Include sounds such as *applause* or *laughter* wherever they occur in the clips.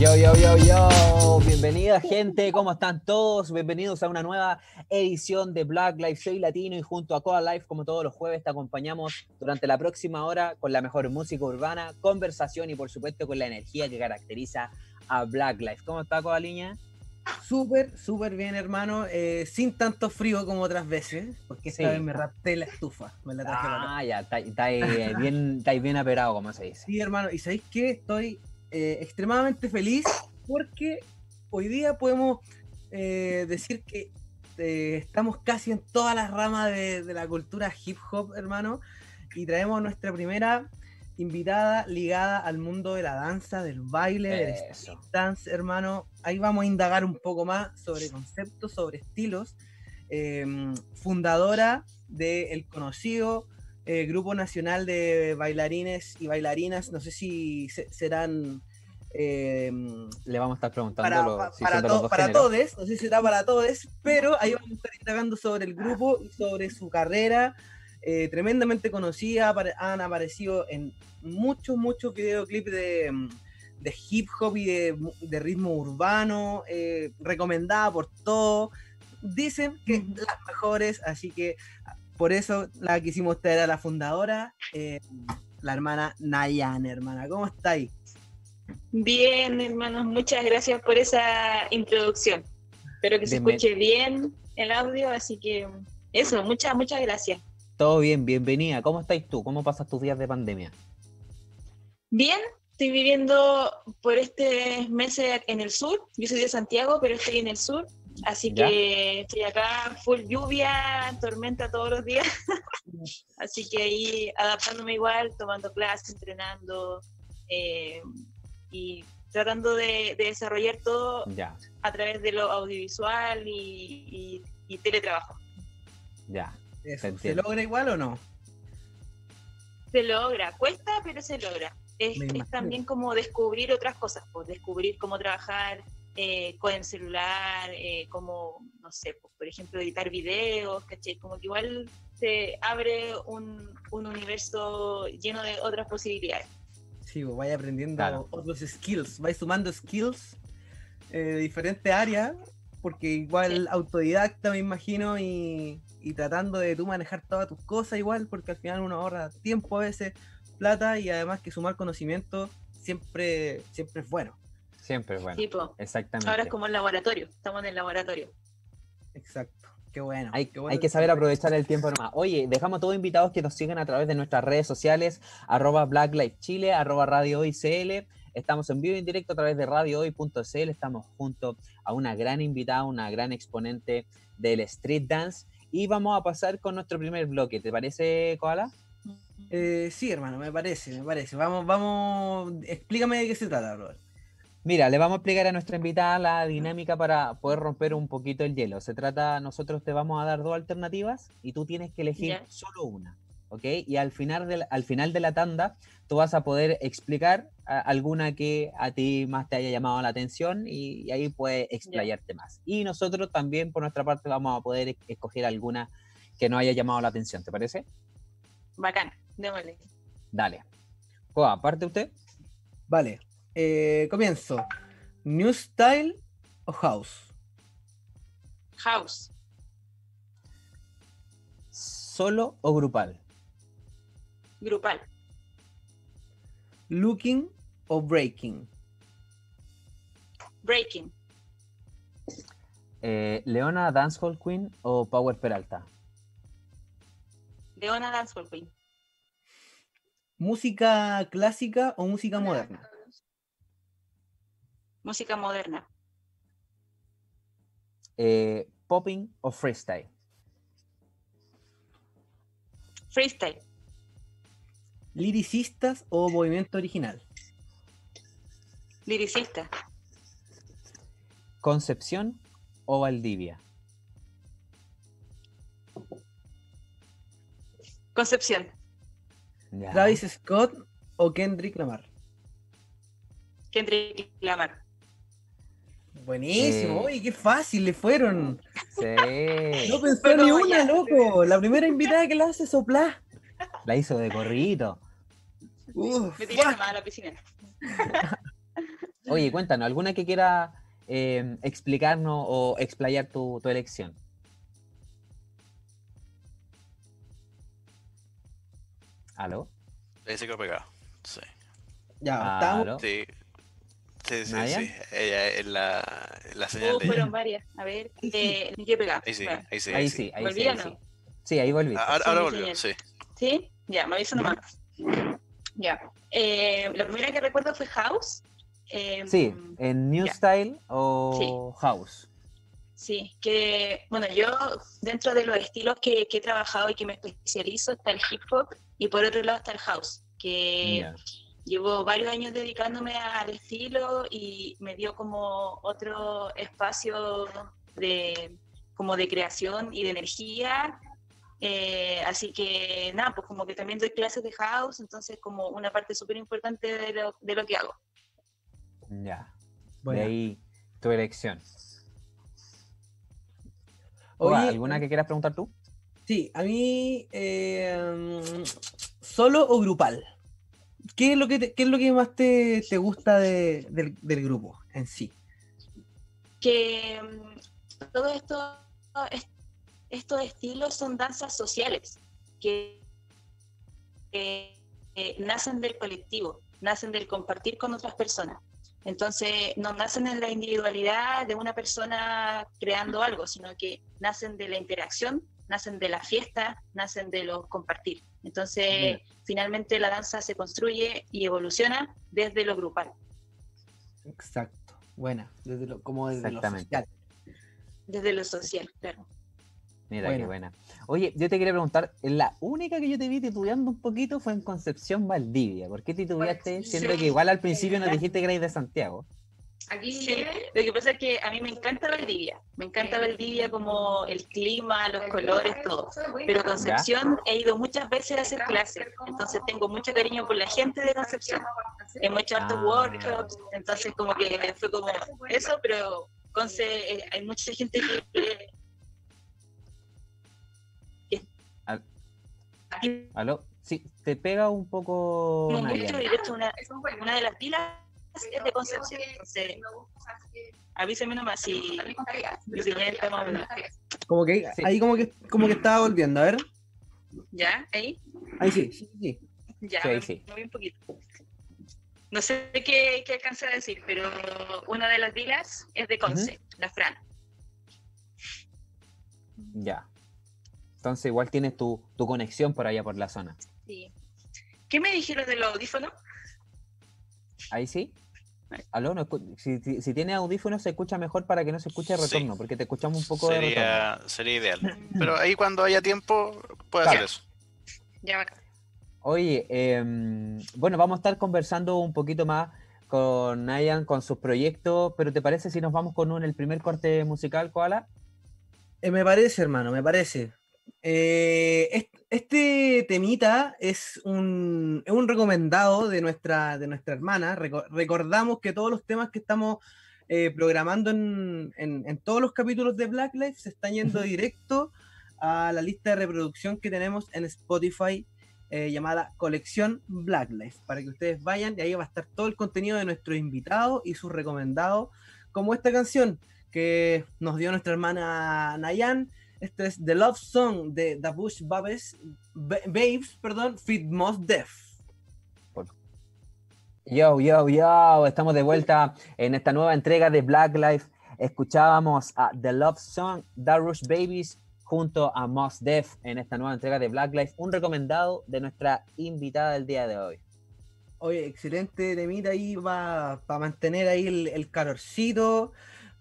Yo, yo, yo, yo, bienvenida gente, ¿cómo están todos? Bienvenidos a una nueva edición de Black Life Soy Latino y junto a Coa Life, como todos los jueves, te acompañamos durante la próxima hora con la mejor música urbana, conversación y por supuesto con la energía que caracteriza a Black Life. ¿Cómo está Coa Liña? Súper, súper bien, hermano. eh, sin tanto frío como otras veces, porque esta Sí. vez me rapté la estufa. Me la traje para. Ah, ya, estáis estáis bien, estáis bien aperado, como se dice. Sí, hermano. ¿Y sabéis qué? Estoy eh, extremadamente feliz porque hoy día podemos eh, decir que eh, estamos casi en todas las ramas de, de la cultura hip hop, hermano. Y traemos nuestra primera invitada ligada al mundo de la danza, del baile, del Eso. dance, hermano. Ahí vamos a indagar un poco más sobre conceptos, sobre estilos. Fundadora del conocido eh, Grupo Nacional de Bailarines y Bailarinas. No sé si se- serán eh, Le vamos a estar preguntando para, si para, to- todos, no sé si será para todos, pero ahí vamos a estar indagando sobre el grupo y sobre su carrera. eh, tremendamente conocida, han aparecido en muchos, muchos videoclips de, de hip hop y de, de ritmo urbano, eh, recomendada por todos. Dicen que las mejores, así que por eso la quisimos traer a la fundadora, eh, la hermana Nayan, hermana. ¿Cómo estáis? Bien, hermanos, muchas gracias por esa introducción. Espero que se escuche bien el audio, así que eso, muchas, muchas gracias. Todo bien, bienvenida. ¿Cómo estáis tú? ¿Cómo pasas tus días de pandemia? Bien, estoy viviendo por este mes en el sur. Yo soy de Santiago, pero estoy en el sur. Así Ya. que estoy acá, full lluvia, tormenta todos los días. *laughs* Así que ahí adaptándome igual, tomando clases, entrenando eh, y tratando de, de desarrollar todo Ya, a través de lo audiovisual y, y- y teletrabajo. ya. Eso, ¿Se logra igual o no? Se logra, cuesta, pero se logra. Es, es también como descubrir otras cosas, pues descubrir cómo trabajar eh, con el celular, eh, cómo, no sé, pues, por ejemplo, editar videos, ¿cachai? Como que igual se abre un, un universo lleno de otras posibilidades. Sí, pues vaya aprendiendo Claro. otros skills, vais sumando skills eh, de diferentes áreas, porque igual Sí. autodidacta me imagino y, y tratando de tú manejar todas tus cosas igual, porque al final uno ahorra tiempo a veces, plata y además que sumar conocimiento siempre, siempre es bueno. Siempre, bueno. Tipo, Exactamente. ahora es como el laboratorio, estamos en el laboratorio. Exacto, qué bueno. Hay, qué bueno hay que saber aprovechar el tiempo nomás. Oye, dejamos a todos invitados que nos sigan a través de nuestras redes sociales, arroba Black Life Chile, arroba Radio Hoy CL. Estamos en vivo y en directo a través de radiohoy.cl. Estamos junto a una gran invitada, una gran exponente del street dance. Y vamos a pasar con nuestro primer bloque. ¿Te parece, Koala? Eh, sí, hermano, me parece, me parece. Vamos, vamos, explícame de qué se trata, brother. Mira, le vamos a explicar a nuestra invitada la dinámica para poder romper un poquito el hielo. Se trata, nosotros te vamos a dar dos alternativas y tú tienes que elegir Ya. solo una, ¿ok? Y al final, de la, al final de la tanda, tú vas a poder explicar a- alguna que a ti más te haya llamado la atención y, y ahí puedes explayarte más. Y nosotros también, por nuestra parte, vamos a poder escoger alguna que nos haya llamado la atención, ¿te parece? Bacán, démosle. Dale. Coa, aparte usted. Vale, eh, comienzo. ¿New Style o House? House, ¿Solo o grupal? grupal, ¿Looking o Breaking? breaking, Eh, ¿Leona Dancehall Queen o Power Peralta? Leona Dancehall Queen. ¿Música clásica o música moderna? Música moderna, Eh, ¿Popping o freestyle? freestyle, ¿Liricistas o movimiento original? liricista, ¿Concepción o Valdivia? Concepción, Ya. ¿Travis Scott o Kendrick Lamar? Kendrick Lamar. Buenísimo, Eh. oye, qué fácil le fueron. Sí. No pensó ni una, ya. loco. La primera invitada que la hace soplar. La hizo de corridito. Uf, Me fuck. más a la piscina. *laughs* Oye, cuéntanos, ¿alguna que quiera eh, explicarnos o explayar tu, tu elección? ¿Aló? Ahí se quedó pegado. Sí. Ya, estamos. Sí. Sí, sí, ¿Nadia? sí. Ella es la, la señal de fueron ella. varias. A ver, eh, quedé pegada. Ahí sí, ahí sí. Ahí sí, ahí sí, ¿Volví o ahí no? sí. Sí, ahí volví. Ahora, Sí, ahora volvió, sí. ¿Sí? Ya, me aviso nomás. Ya. Eh, la primera que recuerdo fue House. Eh, Sí, en New ya. Style o House. Sí, que bueno, yo dentro de los estilos que, que he trabajado y que me especializo está el hip hop y por otro lado está el house, que. Llevo varios años dedicándome al estilo y me dio como otro espacio de como de creación y de energía. Eh, así que nada, pues como que también doy clases de house, entonces como una parte súper importante de lo, de lo que hago. Ya. Bueno. De ahí tu elección. Oye, ¿Alguna que quieras preguntar tú? Sí, a mí eh, solo o grupal. ¿Qué es lo que, te- qué es lo que más te, te gusta de- del, del grupo en sí? que mm, todo esto, es- estos estilos son danzas sociales que, que, eh, nacen del colectivo, nacen del compartir con otras personas. Entonces, no nacen en la individualidad de una persona creando algo, sino que nacen de la interacción, nacen de la fiesta, nacen de los compartir. Entonces, finalmente la danza se construye y evoluciona desde lo grupal. Exacto. Buena, desde lo, como desde lo Exactamente. social. Desde lo social, claro. Mira qué Buena. buena. Oye, yo te quería preguntar, la única que yo te vi titubeando un poquito fue en Concepción Valdivia. ¿Por qué titubeaste? Siendo que igual al principio nos dijiste que erais de Santiago. Sí, lo que pasa es que a mí me encanta Valdivia, me encanta Valdivia como el clima, los colores, todo. Pero Concepción he ido muchas veces a hacer clases, entonces tengo mucho cariño por la gente de Concepción. Hemos hecho hartos Ah. workshops, entonces como que fue como eso, pero Conce, eh, hay mucha gente que... que- Al- aquí ¿Aló? Sí, te pega un poco. una, una de las pilas de Concepción, entonces avíseme nomás si... Como que Sí. ahí como que como que estaba volviendo, a ver. ¿Ya? ¿Ahí? Ahí sí, sí, sí. Ya, Sí, me sí. moví un poquito. No sé qué, qué alcancé a decir, pero una de las dilas es de Conce, la Fran. Ya. Entonces igual tienes tu, tu conexión por allá por la zona. Sí. ¿Qué me dijeron del audífono? ¿Ahí sí? ¿Aló? No si, si, si tiene audífonos se escucha mejor para que no se escuche Sí. retorno, porque te escuchamos un poco de retorno. Sería, sería ideal. *clears throat* Pero ahí cuando haya tiempo, puede Claro. hacer eso. Ya va. Oye, em, bueno, vamos a estar conversando un poquito más con Nayan, con sus proyectos, pero ¿te parece si nos vamos con un, el primer corte musical, Koala? Eh, me parece, hermano, me parece. Eh, est- este temita es un, es un recomendado de nuestra, de nuestra hermana. Reco- recordamos que todos los temas que estamos eh, programando en, en- en todos los capítulos de Black Lives se están yendo directo a la lista de reproducción que tenemos en Spotify eh, llamada Colección Black Lives, para que ustedes vayan y ahí va a estar todo el contenido de nuestros invitados y sus recomendados, como esta canción que nos dio nuestra hermana Nayan. Este es The Love Song de The Bush Babes, Ba- Babes, perdón, Fit Most Def. Yo, yo, yo, estamos de vuelta en esta nueva entrega de Black Life. Escuchábamos a The Love Song, Darush Babies, junto a Mos Def en esta nueva entrega de Black Life, un recomendado de nuestra invitada del día de hoy. Oye, excelente temita ahí para mantener ahí el, el calorcito,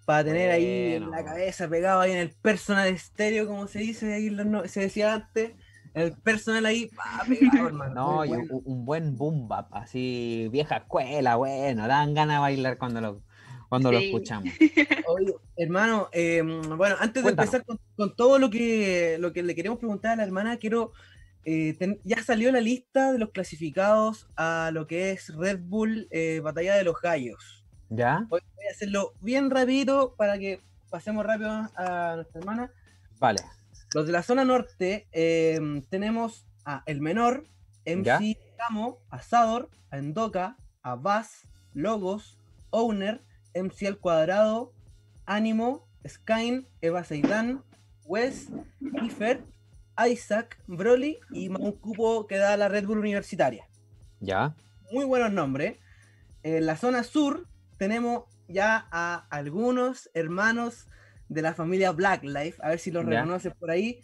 para tener ahí la cabeza pegado ahí en el personal estéreo, como se dice, ahí en los no- se decía antes, el personal ahí pa, pegado, hermano. *laughs* No, Muy y bueno. un, un buen boom bap, así vieja escuela, bueno, dan ganas de bailar cuando lo, cuando lo escuchamos. *laughs* Oye, hermano, eh, bueno, antes de empezar con, con todo lo que, lo que le queremos preguntar a la hermana, quiero. eh, ten- ya salió la lista de los clasificados a lo que es Red Bull eh, Batalla de los Gallos. ¿Ya? Voy a hacerlo bien rapidito para que pasemos rápido a nuestra hermana. Vale. Los de la zona norte eh, tenemos a El Menor, MC ¿Ya? Camo, a Sador, a Endoca, a Vaz, Logos, Owner, MC al cuadrado, Ánimo, Skyn, Eva Seidan, Wes, Kiefer, Isaac, Broly y un cupo que da la Red Bull Universitaria. Ya. Muy buenos nombres. En la zona sur tenemos ya a algunos hermanos de la familia Black Life, a ver si los reconoces por ahí.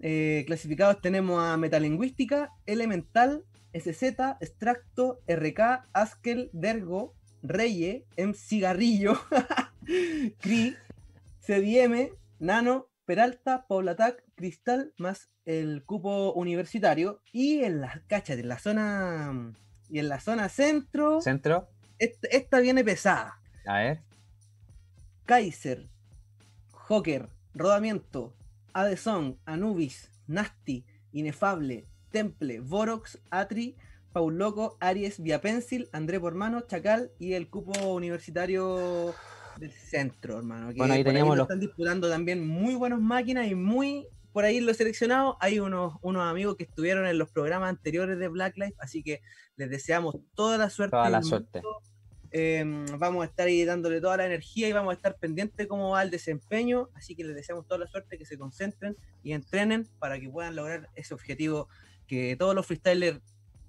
Eh, clasificados tenemos a Metalingüística, Elemental, SZ, Extracto, RK, Askel, Dergo, Reye, M Cigarrillo, *laughs* Cri, CDM, Nano, Peralta, Poblatac, Cristal, más el cupo universitario. Y en la, cáchate, en la zona. Y en la zona centro, Centro. Esta, esta viene pesada. A ver. Kaiser, Joker, Rodamiento, Adesong, Anubis, Nasty, Inefable, Temple, Borox, Atri, Paul Loco, Aries, Via Pencil, André Pormano, Chacal y el cupo universitario del centro, hermano. que Bueno, ahí teníamos lo los- están disputando también muy buenas máquinas y muy por ahí lo seleccionado. Hay unos, unos amigos que estuvieron en los programas anteriores de Black Life, así que les deseamos toda la suerte. Toda la suerte. Eh, vamos a estar ahí dándole toda la energía y vamos a estar pendientes cómo va el desempeño. Así que les deseamos toda la suerte, que se concentren y entrenen para que puedan lograr ese objetivo que todos los freestylers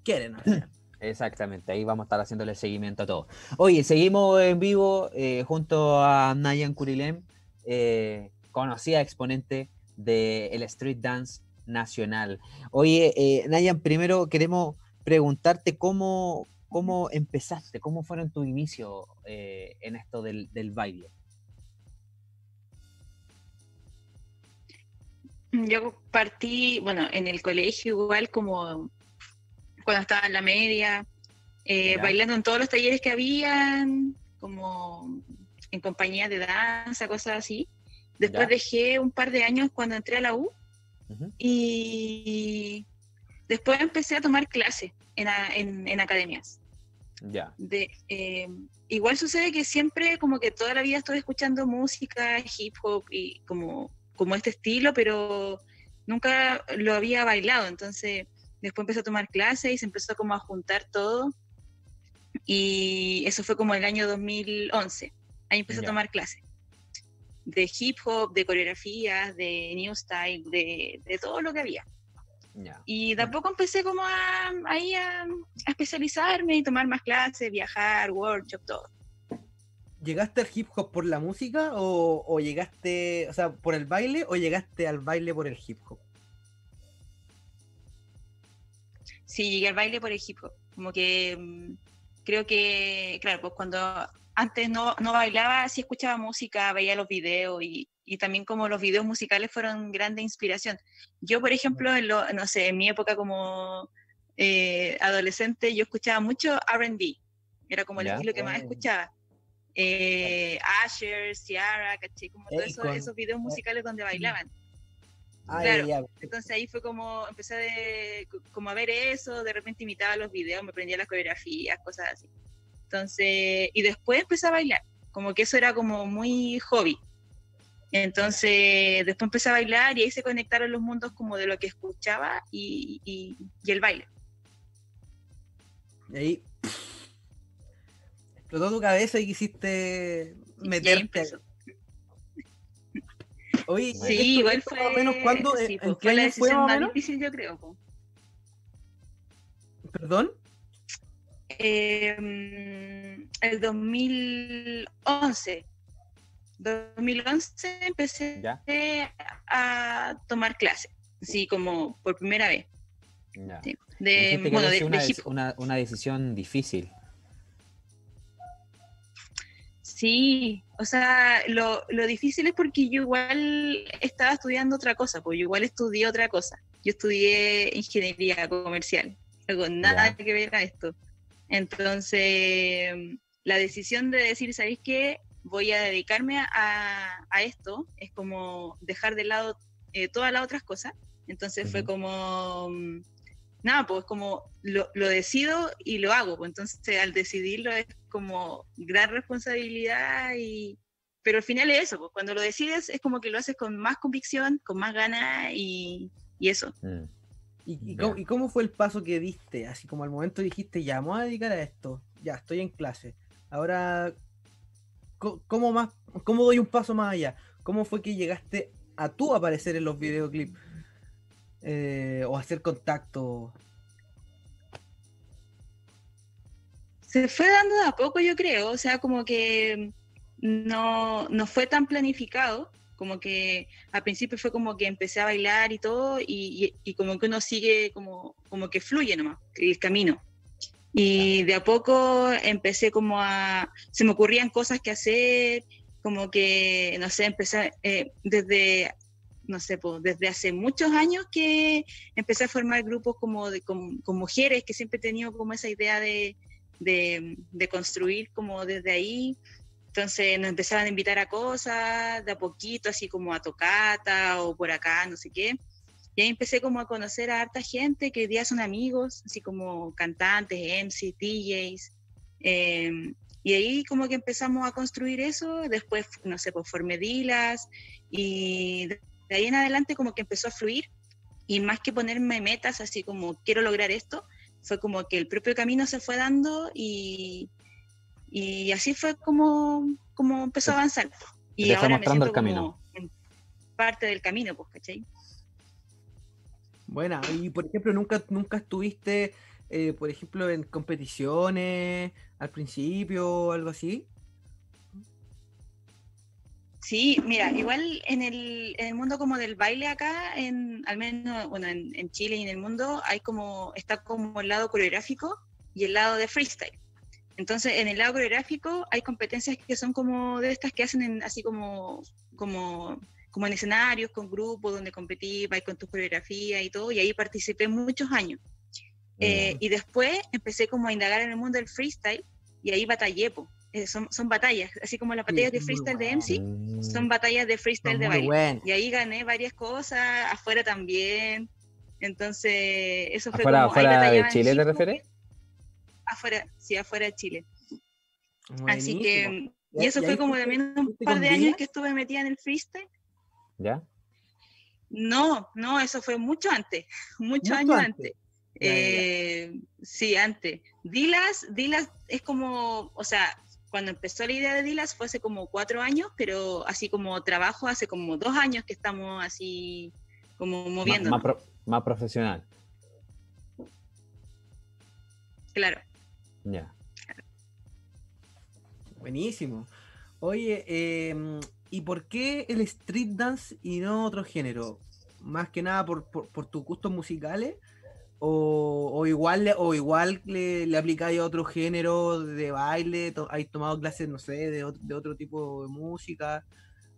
quieren. hacer. Exactamente, ahí vamos a estar haciéndole seguimiento a todo. Oye, seguimos en vivo eh, junto a Nayan Kurilem, eh, conocida exponente del street dance nacional. Oye, eh, Nayan, primero queremos preguntarte cómo, cómo empezaste, cómo fueron tus inicios eh, en esto del, del baile. Yo partí, bueno, en el colegio igual como cuando estaba en la media, eh, bailando en todos los talleres que habían, como en compañía de danza, cosas así. Después Ya. dejé un par de años cuando entré a la U y después empecé a tomar clases en, en- en academias. Ya, De, eh, igual sucede que siempre como que toda la vida estuve escuchando música, hip hop y como, como este estilo, pero nunca lo había bailado. Entonces después empecé a tomar clases y se empezó como a juntar todo. Y eso fue como el año 2011. Ahí empecé Ya. a tomar clases. De hip hop, de coreografías, de new style, de, de todo lo que había. Y de a poco empecé como a, ahí a, a especializarme y tomar más clases, viajar, workshop, todo. ¿Llegaste al hip hop por la música o, o llegaste, o sea, por el baile o llegaste al baile por el hip hop? Sí, llegué al baile por el hip hop. Como que mm, creo que, claro, pues cuando antes no, no bailaba, sí escuchaba música, veía los videos y, y también como los videos musicales fueron grande inspiración. Yo, por ejemplo, en lo- no sé, en mi época como eh, adolescente, yo escuchaba mucho RB. Era como el Ya. estilo que más Oh. escuchaba. Eh, Asher, Ciara, ¿caché? Como todos esos, Akon. esos videos musicales donde bailaban. Ah, Claro. ya. Entonces ahí fue como, empecé de, como a ver eso, de repente imitaba los videos, me aprendía las coreografías, cosas así. Entonces, y después empecé a bailar, como que eso era como muy hobby. Entonces, después empecé a bailar y ahí se conectaron los mundos como de lo que escuchaba y, y- y el baile. Y ahí explotó tu cabeza y quisiste Y meterte. empezó. *laughs* Oye. Sí, ¿esto- igual fue, más o menos cuándo? sí, ¿En pues, qué fue la año fue más o más menos? difícil, yo creo. ¿Perdón? Eh, el 2011. 2011 empecé Ya. a tomar clases, así como por primera vez. ya. Sí, De, bueno, de, una, de una- una decisión difícil. Sí, o sea, lo, lo difícil es porque yo igual estaba estudiando otra cosa, pues yo igual estudié otra cosa. Yo estudié ingeniería comercial, algo nada Ya. que ver a esto. Entonces, la decisión de decir, ¿sabéis qué? Voy a dedicarme a, a esto, es como dejar de lado eh, todas las otras cosas. Entonces fue como, mm, nada, pues como lo, lo decido y lo hago. Pues entonces al decidirlo es como gran responsabilidad y... Pero al final es eso, pues cuando lo decides es como que lo haces con más convicción, con más ganas y, y eso. Mm. ¿Y, cómo, y cómo fue el paso que diste? Así como al momento dijiste, ya, me voy a dedicar a esto, ya, estoy en clase. Ahora, ¿cómo, más, ¿cómo doy un paso más allá? ¿Cómo fue que llegaste a tú aparecer en los videoclips? Eh, o hacer contacto. Se fue dando de a poco, yo creo, o sea, como que no, no fue tan planificado, como que al principio fue como que empecé a bailar y todo, y, y- y como que uno sigue como, como que fluye nomás el camino. Y de a poco empecé como a, se me ocurrían cosas que hacer, como que, no sé, empecé eh, desde, no sé, pues, desde hace muchos años que empecé a formar grupos como de, con, con mujeres, que siempre he tenido como esa idea de, de, de construir como desde ahí. Entonces nos empezaban a invitar a cosas, de a poquito, así como a tocata o por acá, no sé qué. Y ahí empecé como a conocer a harta gente que hoy día son amigos, así como cantantes, MCs, DJs. eh, y ahí como que empezamos a construir eso, después, no sé, pues formé Dilas y de ahí en adelante como que empezó a fluir y más que ponerme metas así como quiero lograr esto, fue como que el propio camino se fue dando y, y así fue como, como empezó a avanzar. Y Te ahora me mostrando el siento camino. en parte del camino, pues, ¿cachai? Buena, y por ejemplo, nunca, nunca estuviste, eh, por ejemplo, en competiciones al principio o algo así. Sí, mira, igual en el, en el mundo como del baile acá, en, al menos bueno, en, en Chile y en el mundo, hay como, está como el lado coreográfico y el lado de freestyle. Entonces, en el lado coreográfico hay competencias que son como de estas que hacen en, así como, como, como en escenarios, con grupos, donde competí, vais con tu coreografía y todo, y ahí participé muchos años. Eh, y después empecé como a indagar en el mundo del freestyle y ahí batallé, po. Eh, son, son batallas, así como las batallas de muy freestyle de bueno. MC, son batallas de freestyle Son de baile. buenas. Y ahí gané varias cosas, afuera también. Entonces, eso fue ¿Afuera, como... afuera de Chile te refieres? Afuera, sí, afuera de Chile. Así que... Y eso y fue como también un par de años que estuve metida en el freestyle. ¿Ya? No, no, eso fue mucho antes, *laughs* muchos Mucho años antes. Eh, sí, antes. Dilas, Dilas es como, o sea, cuando empezó la idea de Dilas fue hace como cuatro años, pero así como trabajo hace como dos años que estamos así como moviendo. Más, pro- más profesional. Claro. Ya. Buenísimo. Oye, em, ¿y por qué el street dance y no otro género? Más que nada por, por, por tus gustos musicales. O, o igual, le- o igual le, le aplicáis a otro género de baile, to- ¿hay tomado clases, no sé, de, de otro tipo de música?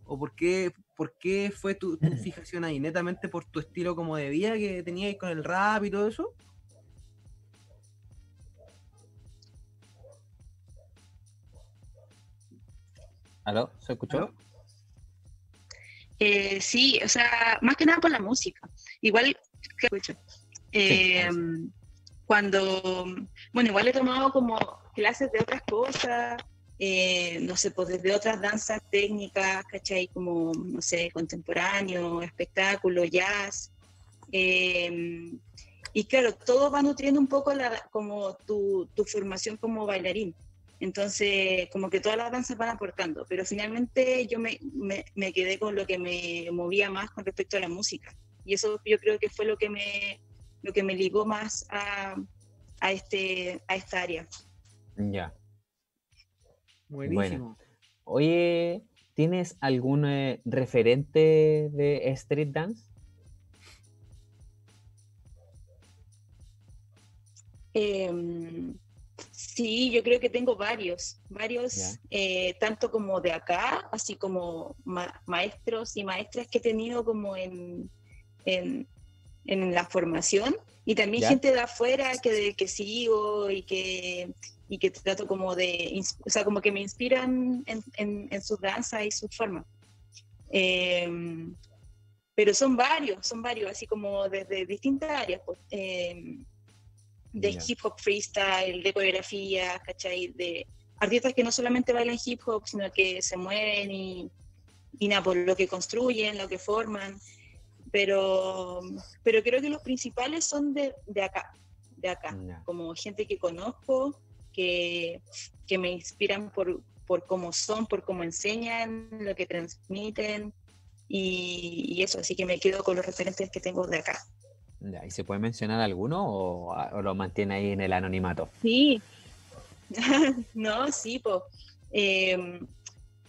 ¿O por qué, por qué fue tu, tu *clears throat* fijación ahí? ¿Netamente por tu estilo como de vida que teníais con el rap y todo eso? ¿Aló? ¿Se escuchó? ¿Aló? Eh, sí, o sea, más que nada por la música. Igual, ¿qué escucho? Eh, cuando, bueno, igual he tomado como clases de otras cosas, eh, no sé, pues desde otras danzas técnicas, ¿cachai? Como, no sé, contemporáneo, espectáculo, jazz. eh, y claro, todo va nutriendo un poco la, como tu, tu formación como bailarín. Entonces, como que todas las danzas van aportando, pero finalmente yo me, me, me quedé con lo que me movía más con respecto a la música. Y eso yo creo que fue lo que me, lo que me ligó más a, a, este, a esta área. Ya. Buenísimo. Oye, ¿tienes algún eh, referente de street dance? Eh, sí, yo creo que tengo varios, varios, eh, tanto como de acá, así como ma- maestros y maestras que he tenido como en, en, en la formación, y también Ya. gente de afuera que, de, que sigo y que, y que trato como de, o sea, como que me inspiran en, en, en sus danzas y sus formas. Em, pero son varios, son varios, así como desde distintas áreas. pues, em, de Ya. hip hop freestyle, de coreografía, ¿cachai? De artistas que no solamente bailan hip hop, sino que se mueven y, y nada, por lo que construyen, lo que forman. Pero, pero creo que los principales son de, de acá, de acá, Ya. como gente que conozco que, que me inspiran por, por cómo son, por cómo enseñan, lo que transmiten y, y eso, así que me quedo con los referentes que tengo de acá. Ya, ¿Y se puede mencionar alguno o, o lo mantiene ahí en el anonimato? Sí, *laughs* no, sí, pues.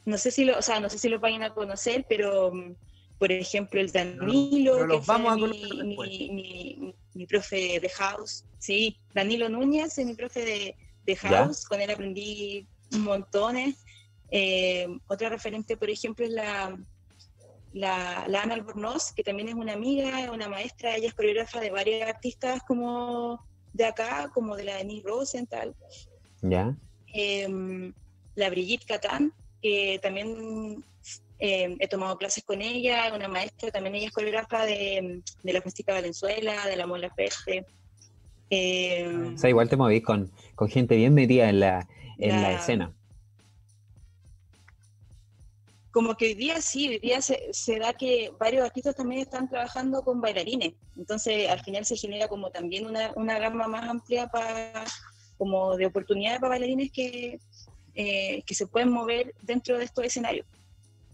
no sé si lo, o sea, no sé si lo vayan a conocer, pero mm, por ejemplo el Danilo, pero que fue vamos a mi, mi, mi- mi profe de house, sí, Danilo Núñez es mi profe de, de Ya. house, con él aprendí montones. Eh, otra referente, por ejemplo, es la, la, la Ana Albornoz, que también es una amiga, una maestra, ella es coreógrafa de varios artistas como de acá, como de la Denise Rosenthal, ¿Ya? Em, la Brigitte Catán, que también em, he tomado clases con ella, una maestra, también ella es coreógrafa de, de la Festica Valenzuela, de la Mola Ferte. Em, O sea, igual te moví con, con gente bien metida en la, en la La- escena. Como que hoy día sí, hoy día se, se da que varios artistas también están trabajando con bailarines, entonces al final se genera como también una, una gama más amplia para como de oportunidades para bailarines que, eh, que se pueden mover dentro de estos escenarios.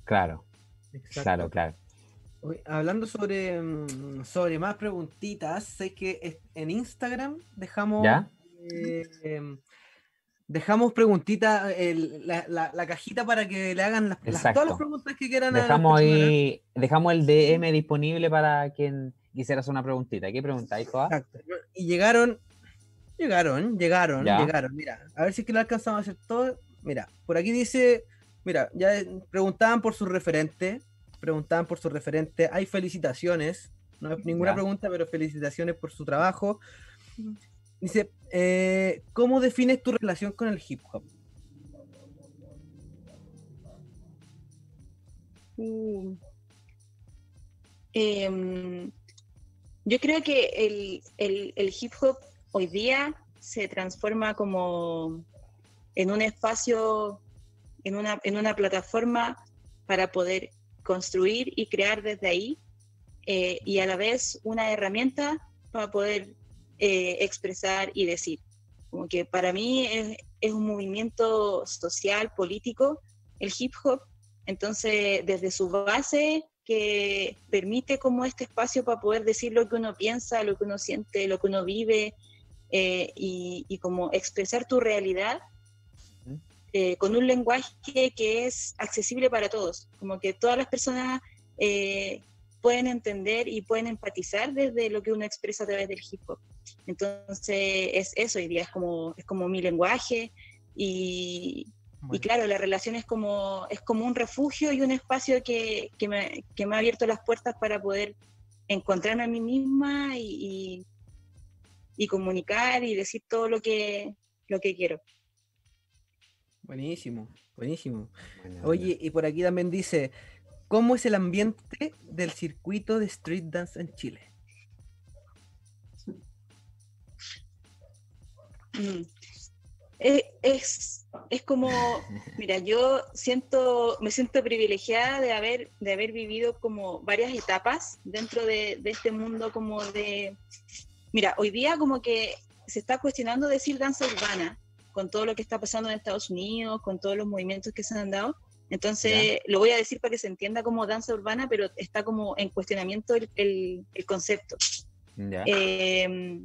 Claro, Exacto. claro, claro. Hablando sobre, mm, sobre más preguntitas, sé que en Instagram dejamos ¿Ya? eh, em, dejamos preguntitas, el- la, la- la cajita para que le hagan las, las- todas las preguntas que quieran. Dejamos ahí, dejamos el DM disponible para quien quisiera hacer una preguntita. ¿Qué preguntáis, Joa? Exacto. Y llegaron, llegaron, llegaron, Ya. llegaron. Mira, a ver si es que lo alcanzamos a hacer todo. Mira, por aquí dice, mira, ya preguntaban por su referente, preguntaban por su referente. Hay felicitaciones, no es ninguna Ya. pregunta, pero felicitaciones por su trabajo. Dice, eh, ¿cómo defines tu relación con el hip hop? Mm. Em, yo creo que el, el- el hip hop hoy día se transforma como en un espacio, en una, en una plataforma para poder construir y crear desde ahí eh, y a la vez una herramienta para poder eh, expresar y decir. Como que para mí es, es un movimiento social, político, el hip hop, entonces, desde su base, que permite como este espacio para poder decir lo que uno piensa, lo que uno siente, lo que uno vive, eh, y, y como expresar tu realidad eh, con un lenguaje que es accesible para todos, como que todas las personas eh, pueden entender y pueden empatizar desde lo que uno expresa a través del hip hop. Entonces, es eso hoy día, es como, es como mi lenguaje y, y claro, la relación es como, es como un refugio y un espacio que, que me, que me ha abierto las puertas para poder encontrarme a mí misma y, y, y comunicar y decir todo lo que, lo que quiero. Buenísimo, buenísimo. Oye, y por aquí también dice, ¿cómo es el ambiente del circuito de street dance en Chile? Mm. Eh, Es, es como, mira, yo siento, me siento privilegiada de haber, de haber vivido como varias etapas dentro de, de este mundo como de, mira, hoy día como que se está cuestionando decir danza urbana con todo lo que está pasando en Estados Unidos, con todos los movimientos que se han dado. Entonces, lo voy a decir para que se entienda como danza urbana, pero está como en cuestionamiento el, el- el concepto. Ya. Eh,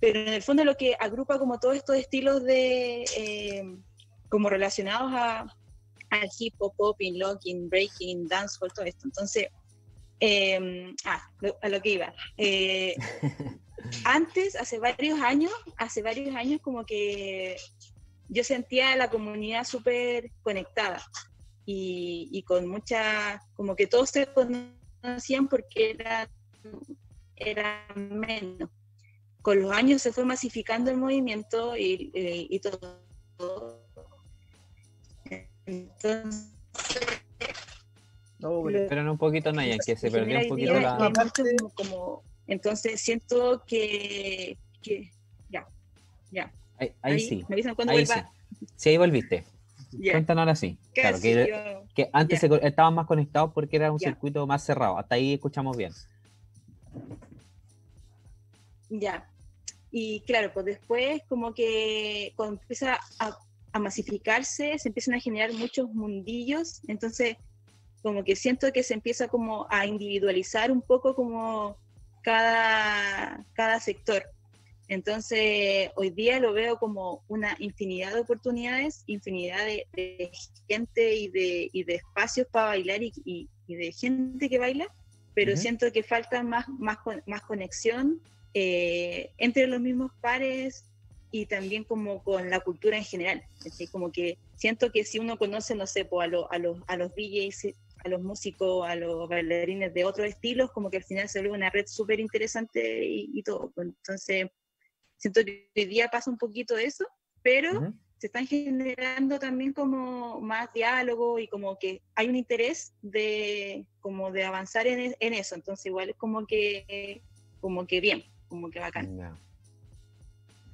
pero en el fondo lo que agrupa como todos estos estilos de eh, como relacionados a, al hip hop, popping, locking, breaking, dancehall, todo esto. Entonces, eh, ah, lo- a lo que iba. *laughs* Antes, hace varios años, hace varios años como que yo sentía la comunidad súper conectada y, y con mucha, como que todos se conocían porque era, era menos. Con los años se fue masificando el movimiento y, y- y todo. Entonces, No, bueno, Pero en un poquito, Nayan, que se perdió un poquito la... mucho como- entonces siento que, que ya, ya. Ahí, ahí sí, Me avisan cuando ahí sí. vuelva. Sí, ahí volviste. Ya. Cuéntanos ahora sí. Claro, que, antes se co- estaban más conectados porque era un circuito más cerrado. Hasta ahí escuchamos bien. Ya. Y claro, pues después como que cuando empieza a, a masificarse, se empiezan a generar muchos mundillos, entonces como que siento que se empieza como a individualizar un poco como cada, cada sector. Entonces, hoy día lo veo como una infinidad de oportunidades, infinidad de, de gente y de, y de espacios para bailar y, y- y de gente que baila, pero Ujú. siento que falta más, más, más conexión eh, entre los mismos pares y también como con la cultura en general. ¿cachai? Como que siento que si uno conoce, no sé, po, a, lo- a, los, a los DJs, a los músicos, a los bailarines de otros estilos, como que al final se vuelve una red súper interesante y, y todo. pues. Entonces, siento que hoy día pasa un poquito eso, pero se están generando también como más diálogo y como que hay un interés de como de avanzar en, e- en eso. Entonces, igual es como que, como que bien, como que bacán. Ya.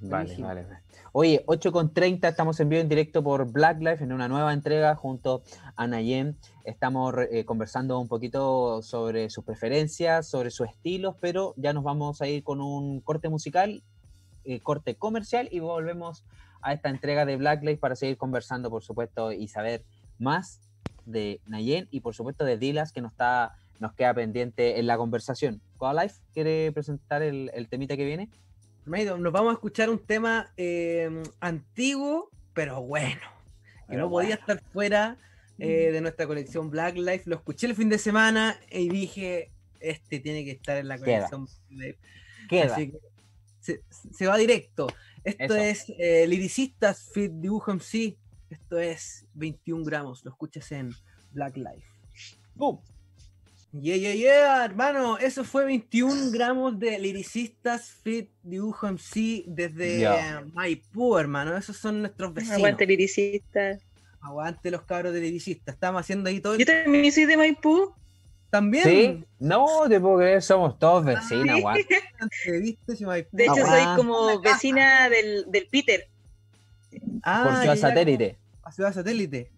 Vale, vale, vale. Oye, 8 con 30, estamos en vivo en directo por Black Life en una nueva entrega junto a Nayem. Estamos eh, conversando un poquito sobre sus preferencias, sobre sus estilos, pero ya nos vamos a ir con un corte musical, eh, corte comercial y volvemos a esta entrega de Black Life para seguir conversando, por supuesto, y saber más de Nayem y por supuesto de Dilas que nos está nos queda pendiente en la conversación. Life quiere presentar el, el temita que viene. Nos vamos a escuchar un tema eh, antiguo, pero bueno. Que Pero no podía bueno. estar fuera eh, de nuestra colección Black Life. Lo escuché el fin de semana y dije, este tiene que estar en la Queda. colección Black Life. Queda. Así que se, se va directo. Esto Eso. es eh, Lyricistas Fit Dibujo MC. Esto es 21 gramos. Lo escuchas en Black Life. ¡Bum! Yeah, yeah, yeah, hermano. Eso fue 21 gramos de Lyricistas Fit Dibujo MC desde Ya. eh, Maipú, hermano. Esos son nuestros vecinos. Aguante liricista. Aguante los cabros de Lyricistas. Estamos haciendo ahí todo. Yo también soy de Maipú. También. ¿Sí? No te puedo creer, somos todos. *laughs* Si Maipú. De hecho, Ah, soy como vecina del, del Peter. Ah, Por Ciudad Satélite. como a Ciudad Satélite.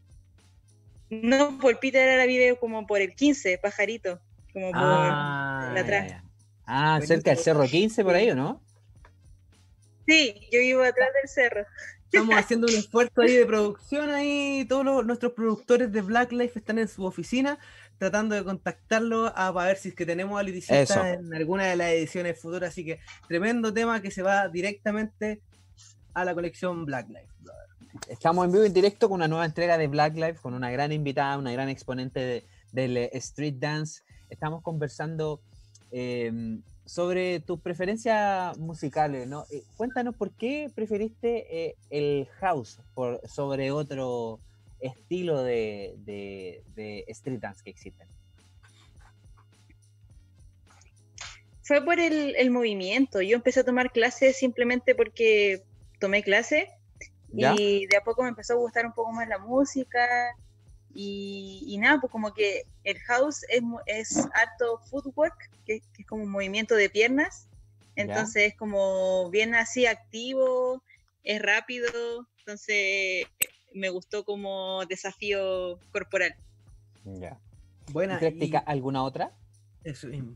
No, por el Peter ahora vive como por el 15, pajarito. Como por. Ah, la atrás. ya, ya. Ah, cerca del Cerro 15 por ahí, ¿o no? Sí, yo vivo atrás del cerro. Estamos haciendo un esfuerzo ahí de producción ahí. Todos los- nuestros productores de Black Life están en su oficina tratando de contactarlo a, para ver si es que tenemos a Eso. Liricista en alguna de las ediciones futuras. Así que tremendo tema que se va directamente a la colección Black Life. Estamos en vivo y en directo con una nueva entrega de Black Life, con una gran invitada, una gran exponente de- del eh, street dance. Estamos conversando eh, sobre tus preferencias musicales, ¿no? Eh, cuéntanos por qué preferiste eh, el house por, sobre otro estilo de, de- de street dance que existen. Fue por el, el movimiento. Yo empecé a tomar clases simplemente porque tomé clase ¿Ya? y de a poco me empezó a gustar un poco más la música y, y nada, pues como que el house es, es harto footwork, que, que es como un movimiento de piernas, Ya. entonces es como bien así activo, es rápido, entonces me gustó como desafío corporal. Ya. Buena. ¿Y practica y- alguna otra? Eso mismo.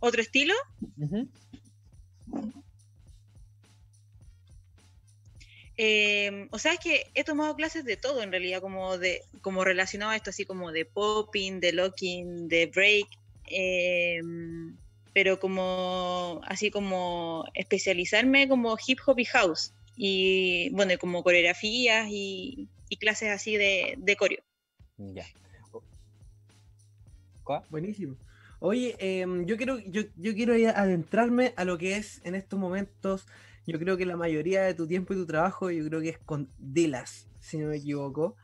¿Otro estilo? Eh, o sea, es que he tomado clases de todo en realidad, como de como relacionado a esto, así como de popping, de locking, de break, eh, pero como así como especializarme como hip hop y house y bueno, como coreografías y, y clases así de, de coreo. Ya. ¿Cuá? Buenísimo. Oye, em, yo quiero, yo, yo quiero adentrarme a lo que es en estos momentos. Yo creo que la mayoría de tu tiempo y tu trabajo, yo creo que es con Dilas, si no me equivoco.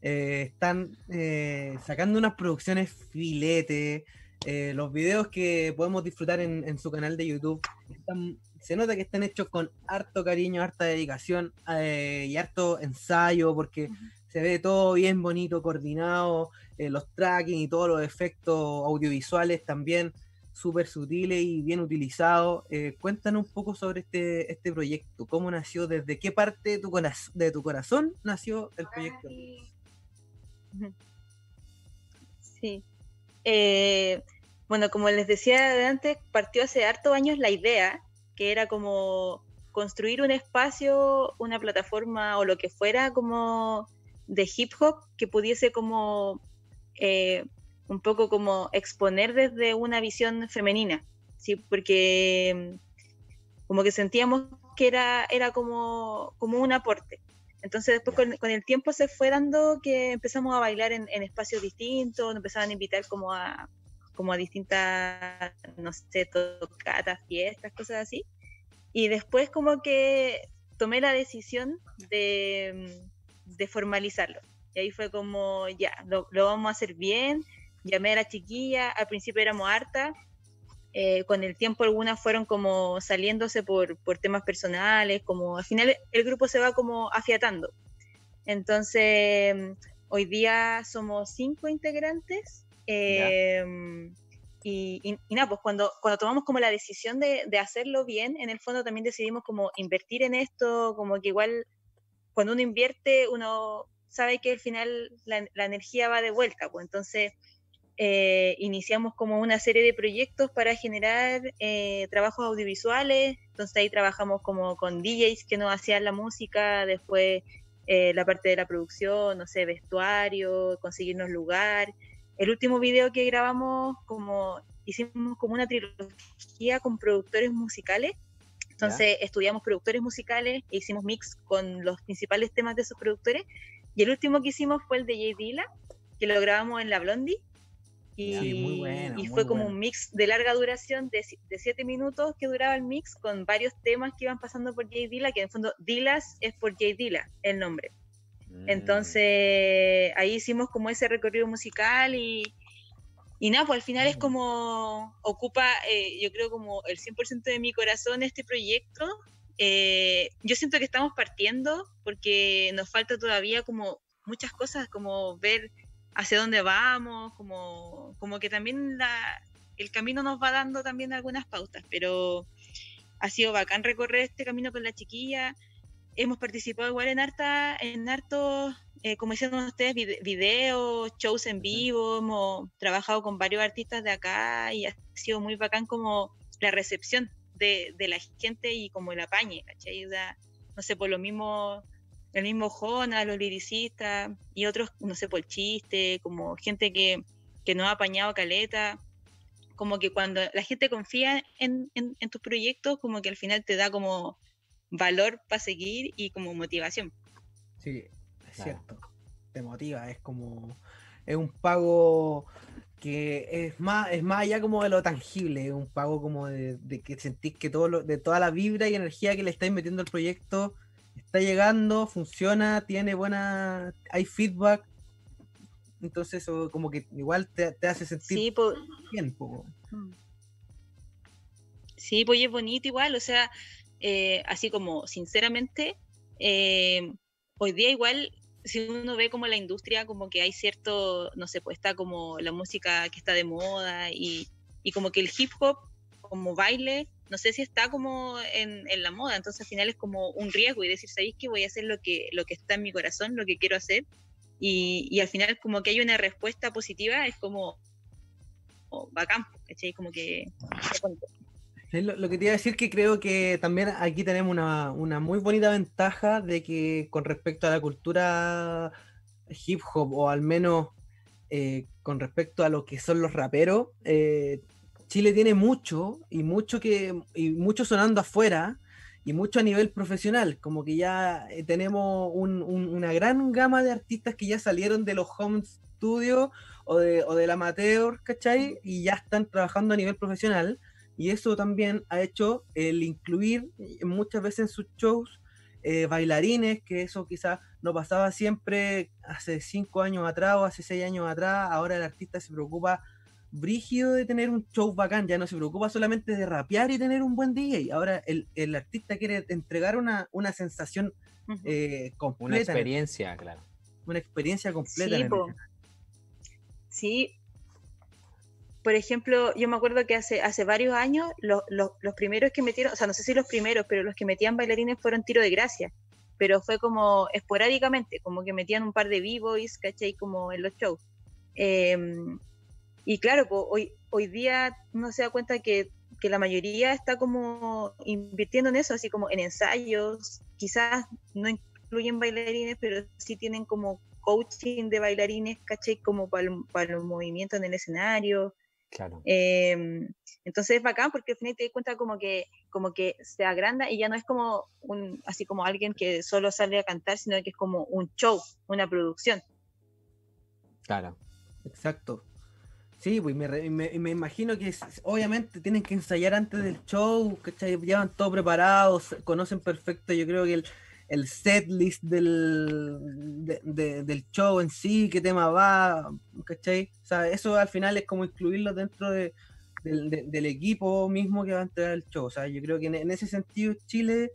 Eh, están eh, sacando unas producciones filete. eh, los videos que podemos disfrutar en, en su canal de YouTube están, se nota que están hechos con harto cariño, harta dedicación eh, y harto ensayo, porque se ve todo bien bonito, coordinado, los tracking y todos los efectos audiovisuales también súper sutiles y bien utilizados. Eh, cuéntanos un poco sobre este, este proyecto, cómo nació, desde qué parte de tu, coraz- de tu corazón nació el proyecto. *laughs* Sí. Eh, bueno, como les decía antes, partió hace harto años la idea que era como construir un espacio, una plataforma o lo que fuera como de hip hop que pudiese como eh, un poco como exponer desde una visión femenina, ¿sí? porque mm, como que sentíamos que era, era como, como un aporte. Entonces después con, el tiempo se fue dando que empezamos a bailar en, espacios distintos, nos empezaban a invitar como a, como a distintas, no sé, tocatas, fiestas, cosas así. Y después como que tomé la decisión de, de formalizarlo. Y ahí fue como, ya, lo, lo, vamos a hacer bien. Llamé a la chiquilla, al principio éramos harta, eh, con el tiempo algunas fueron como saliéndose por, por, temas personales, como al final el grupo se va como afiatando. Entonces, hoy día somos cinco integrantes. Em, y, nada, pues cuando, cuando tomamos como la decisión de, de, hacerlo bien, en el fondo también decidimos como invertir en esto, como que igual cuando uno invierte, uno sabe que al final la, la energía va de vuelta, pues entonces eh, iniciamos como una serie de proyectos para generar eh, trabajos audiovisuales, entonces ahí trabajamos como con DJs que nos hacían la música, después eh, la parte de la producción, no sé, vestuario, conseguirnos lugar. El último video que grabamos, como hicimos como una trilogía con productores musicales, entonces estudiamos productores musicales e hicimos mix con los principales temas de esos productores. Y el último que hicimos fue el de Jay Dilla, que lo grabamos en La Blondie. Y, fue como un mix de larga duración de, de, siete minutos que duraba el mix con varios temas que iban pasando por Jay Dilla, que en el fondo Dillas es por Jay Dilla el nombre. Mm. Entonces ahí hicimos como ese recorrido musical y, y nada, pues al final es mm. como ocupa, eh, yo creo como el 100% de mi corazón este proyecto. Eh, yo siento que estamos partiendo porque nos falta todavía como muchas cosas, como ver hacia dónde vamos, como, como que también la, el camino nos va dando también algunas pautas, pero ha sido bacán recorrer este camino con la chiquilla. Hemos participado igual en harta, en hartos, eh, como dicen ustedes, videos, shows en vivo, hemos trabajado con varios artistas de acá y ha sido muy bacán como la recepción de, de la gente y como el apañe, ¿cachai? no sé, por lo mismo el mismo Jona, los liricistas y otros, no sé, por el chiste, como gente que, que no ha apañado caleta, como que cuando la gente confía en, en, tus proyectos, como que al final te da como valor para seguir y como motivación. Sí, es cierto, te motiva, es como, es un pago que es más, es más allá como de lo tangible, es un pago como de, de que sentís que todo lo, de toda la vibra y energía que le estáis metiendo al proyecto está llegando, funciona, tiene buena, hay feedback. Entonces eso como que igual te, hace sentir sí, bien. Sí, pues es bonito igual, o sea, eh, así como sinceramente, eh, hoy día igual, si uno ve como la industria, como que hay cierto, no sé, pues está como la música que está de moda y, y como que el hip hop como baile no sé si está como en, la moda, entonces al final es como un riesgo y decir, ¿sabéis que voy a hacer lo que, lo que está en mi corazón, lo que quiero hacer? Y, al final como que hay una respuesta positiva, es como bacán, ¿cachai? Como que... Lo, que te iba a decir que creo que también aquí tenemos una, muy bonita ventaja de que con respecto a la cultura hip hop o al menos eh, con respecto a lo que son los raperos, eh, Chile tiene mucho y mucho que y mucho sonando afuera y mucho a nivel profesional, como que ya eh, tenemos una gran gama de artistas que ya salieron de los home studios o, de, o del amateur, ¿cachai? Y ya están trabajando a nivel profesional. Y eso también ha hecho el incluir muchas veces en sus shows eh, bailarines, que eso quizás no pasaba siempre hace cinco años atrás o hace seis años atrás. Ahora el artista se preocupa brígido de tener un show bacán, ya no se preocupa solamente de rapear y tener un buen DJ. Ahora el, artista quiere entregar una, sensación eh, completa. Una experiencia, claro. Una experiencia completa. Sí, Por ejemplo, yo me acuerdo que hace, hace varios años los, primeros que metieron, o sea, no sé si los primeros, pero los que metían bailarines fueron tiro de gracia. Pero fue como esporádicamente, como que metían un par de b-boys, ¿cachai? Como en los shows. Em, y claro, hoy, hoy día uno se da cuenta que que la mayoría está como invirtiendo en eso, así como en ensayos, quizás no incluyen bailarines, pero sí tienen como coaching de bailarines, caché, como para, para los movimientos en el escenario. Claro. Eh, entonces es bacán porque al final te das cuenta como que, como que se agranda y ya no es como un, así como alguien que solo sale a cantar, sino que es como un show, una producción. Claro. Exacto. Sí, pues me, me, imagino que obviamente tienen que ensayar antes del show, ¿cachai? Llevan todo preparado, conocen perfecto, yo creo que el, el set list del, de- de- del show en sí, qué tema va, ¿cachai? O sea, eso al final es como incluirlo dentro de, de- del equipo mismo que va a entrar al show. O sea, yo creo que en, en ese sentido Chile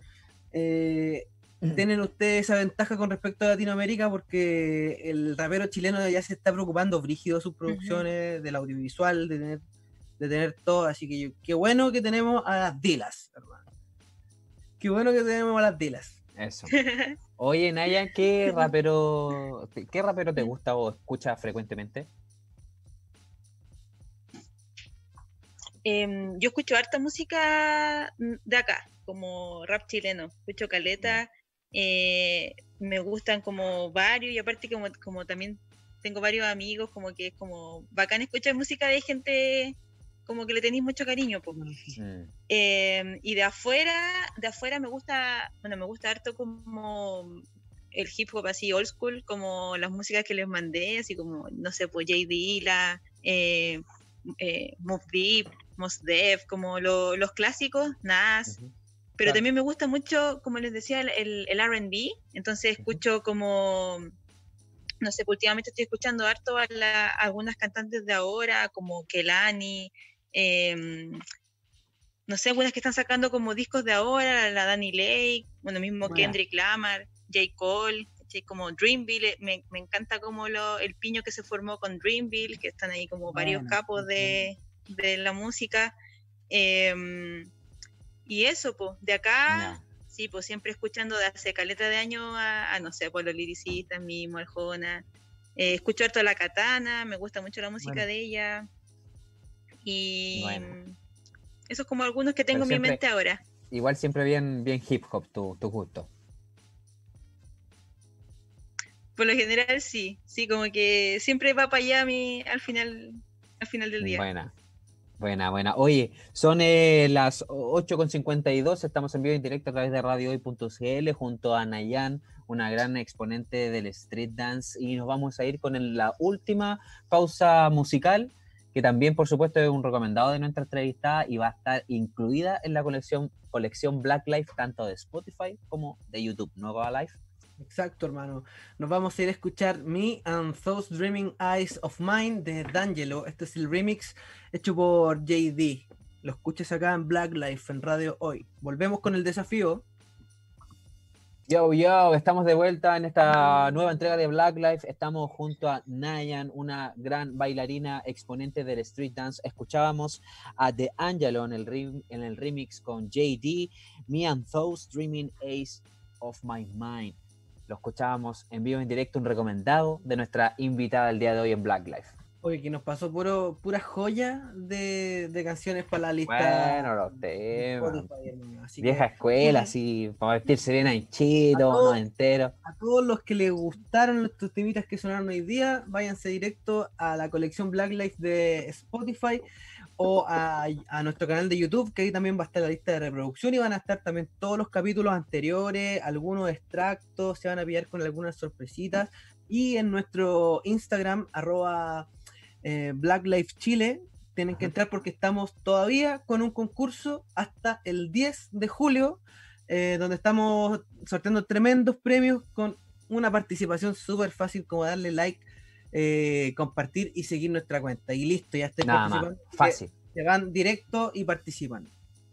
eh, tienen ustedes esa ventaja con respecto a Latinoamérica porque el rapero chileno ya se está preocupando brígido de sus producciones, del audiovisual, de tener, de tener todo, así que yo- qué bueno que tenemos a las Dilas, hermano. Qué bueno que tenemos a las Dilas. Eso. *laughs* Oye, Naya, ¿qué rapero, qué rapero te gusta o escuchas frecuentemente? Em, yo escucho harta música mm, de acá, como rap chileno, escucho caleta, eh, me gustan como varios y aparte como, como también tengo varios amigos, como que es como bacán escuchar música de gente como que le tenéis mucho cariño. po. Mm, Eh, y de afuera, de afuera me gusta, bueno, me gusta harto como el hip hop así old school, como las músicas que les mandé, así como, no sé, pues J. Dilla, eh, eh, Move Deep, Mos Def, como lo- los clásicos, Nas. Pero Claro. también me gusta mucho, como les decía, el, el, RB, entonces escucho como, no sé, últimamente estoy escuchando harto a, la- a algunas cantantes de ahora, como Kelani, em, no sé, algunas que están sacando como discos de ahora, la Danny Lake, bueno, mismo. Kendrick Lamar, J. Cole, como Dreamville, eh, me, me encanta como lo, el piño que se formó con Dreamville, que están ahí como varios capos de, de la música. em, y eso, pues, de acá, sí, pues siempre escuchando de hace caleta de años a, a, no sé, por los liricistas mismo, Arjona. Eh, escucho harto a la Katana, me gusta mucho la música Bueno. de ella. Y Bueno. eso es como algunos que tengo en mi mente ahora. Igual siempre bien, bien hip hop tu, tu gusto. Por lo general sí, sí, como que siempre va para allá mi, al final, al final del día. Buena, buena, buena. Oye, son eh, las 8.52, estamos en vivo en directo a través de radiohoy.cl junto a Nayan, una gran exponente del street dance, y nos vamos a ir con la última pausa musical, que también por supuesto es un recomendado de nuestra entrevistada y va a estar incluida en la colección, colección Black Life, tanto de Spotify como de YouTube, ¿no va live? Exacto, hermano. Nos vamos a ir a escuchar Me and Those Dreaming Eyes of Mine de D'Angelo. Este es el remix hecho por JD. Lo escuchas acá en Black Life, en Radio Hoy. Volvemos con el desafío. Yo, yo, estamos de vuelta en esta nueva entrega de Black Life. Estamos junto a Nayan, una gran bailarina exponente del street dance. Escuchábamos a The Angelo en el, rem- en el remix con JD, Me and Those Dreaming Ace of My Mind. Lo escuchábamos en vivo en directo, un recomendado de nuestra invitada el día de hoy en Black Life. Oye, que nos pasó puro, pura joya de, de canciones para la lista. Bueno, los temas. Que Vieja escuela, así, para vestirse bien anchito, no entero. a todos los que les gustaron estos temitas que sonaron hoy día, váyanse directo a la colección Black Life de Spotify o a, a nuestro canal de YouTube, que ahí también va a estar la lista de reproducción y van a estar también todos los capítulos anteriores, algunos extractos, se van a pillar con algunas sorpresitas. Y en nuestro Instagram, arroba eh, Black Life Chile, tienen que entrar porque estamos todavía con un concurso hasta el 10 de julio, eh, donde estamos sorteando tremendos premios con una participación súper fácil como darle like, eh, compartir y seguir nuestra cuenta. Y listo, ya estoy Nada más, participando. que fácil. Se van directo y participan.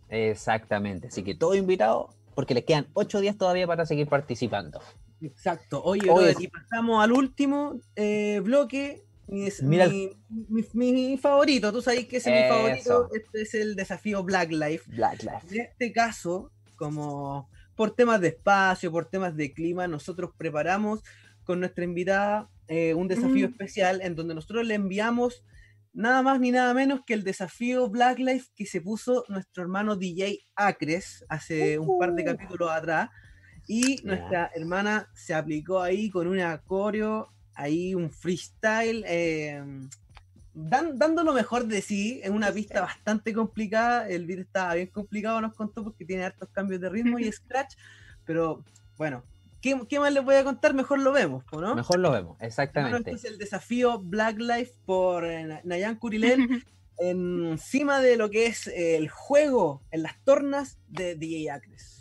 Exactamente. Así que todo invitado, porque les quedan ocho días todavía para seguir participando. Exacto. Oye, y pasamos al último eh, bloque. Mi, Mira mi, mi- mi favorito, tú sabes que ese es mi favorito. Este es el desafío Black Life. Black Life. En este caso, como por temas de espacio, por temas de clima, nosotros preparamos con nuestra invitada eh, un desafío Mm. especial en donde nosotros le enviamos nada más ni nada menos que el desafío Black Life que se puso nuestro hermano DJ Acres hace un par de capítulos atrás. Y nuestra hermana se aplicó ahí con un coreo, ahí un freestyle, eh, dan- dando lo mejor de sí en una pista bastante complicada. El beat estaba bien complicado, nos contó, porque tiene hartos cambios de ritmo y *laughs* scratch. Pero bueno, ¿qué, qué más les voy a contar? Mejor lo vemos, ¿no? Mejor lo vemos, Bueno, exactamente. este es el desafío Black Life por eh, Na- Nayan Kurilen *laughs* encima de lo que es el juego en las tornas de DJ Acres.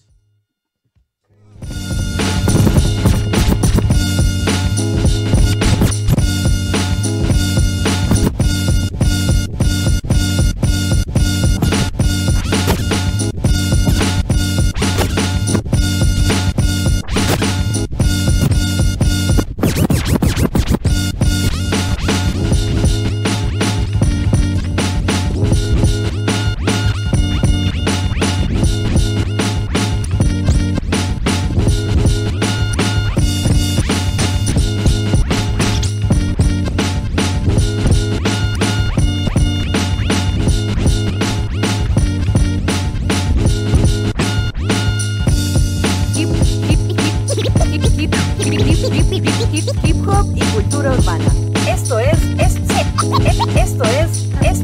Cultura urbana. Esto es, es, esto es, es,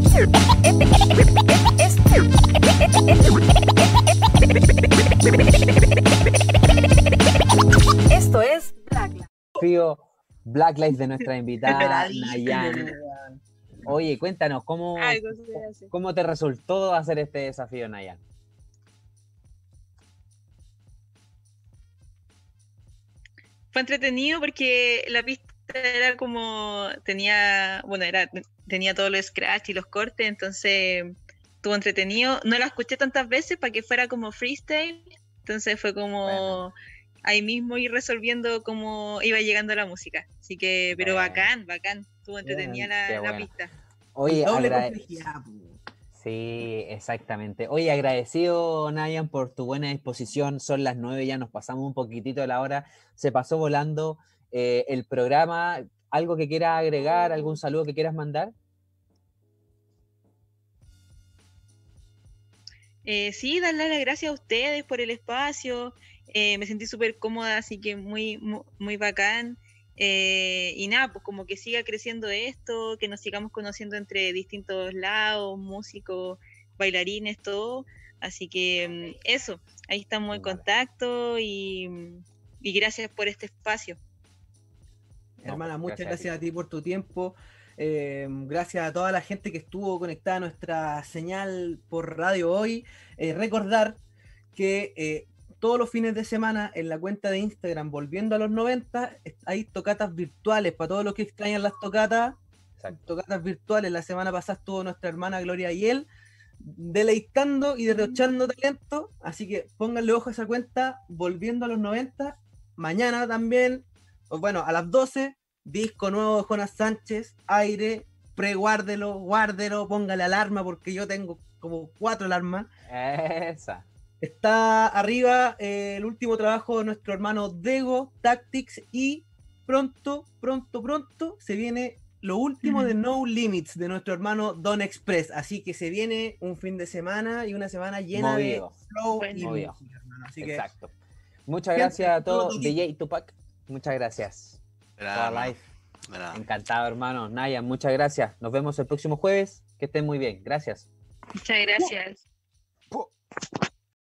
esto es Black Lives. Black Lives de nuestra invitada Nayan. Oye, cuéntanos, ¿cómo. ¿cómo te resultó hacer este desafío, Nayan? Fue entretenido porque la pista era como tenía, bueno, era tenía todo los scratch y los cortes, entonces estuvo entretenido. No la escuché tantas veces para que fuera como freestyle, entonces fue como Bueno. ahí mismo ir resolviendo cómo iba llegando la música. Así que, pero Bueno. bacán, bacán, estuvo entretenida la, qué la bueno. pista. Oye. Sí, exactamente. Oye, agradecido, Nayan, por tu buena disposición. Son las nueve, ya nos pasamos un poquitito de la hora. Se pasó volando eh, el programa. ¿Algo que quieras agregar? ¿Algún saludo que quieras mandar? Eh, sí, darle las gracias a ustedes por el espacio. eh, me sentí súper cómoda, así que muy, muy, muy bacán. Eh, y nada, pues como que siga creciendo esto, que nos sigamos conociendo entre distintos lados, músicos, bailarines, todo. Así que mm, eso, ahí estamos en contacto y, y gracias por este espacio. No, Hermana, muchas gracias a ti. gracias a ti por tu tiempo. Eh, gracias a toda la gente que estuvo conectada a nuestra señal por radio hoy. Eh, recordar que eh, todos los fines de semana en la cuenta de Instagram, volviendo a los 90, est- hay tocatas virtuales para todos los que extrañan las tocatas. Exacto. Tocatas virtuales. La semana pasada estuvo nuestra hermana Gloria y él deleitando y derrochando talento. Así que pónganle ojo a esa cuenta, volviendo a los 90. Mañana también, bueno, a las 12, disco nuevo de Jonas Sánchez, aire, preguárdelo, guárdelo, póngale alarma porque yo tengo como cuatro alarmas. Esa. Está arriba eh, el último trabajo de nuestro hermano Dego Tactics y pronto, pronto, pronto se viene lo último de No Limits de nuestro hermano Don Express. Así que se viene un fin de semana y una semana llena Movido. de flow y Movido. música, hermano. Así que Exacto. Muchas Gente, gracias a todo todos. DJ Tupac, muchas gracias. Encantado, hermano. Nayan, muchas gracias. Nos vemos el próximo jueves. Que estén muy bien. Gracias. Muchas gracias.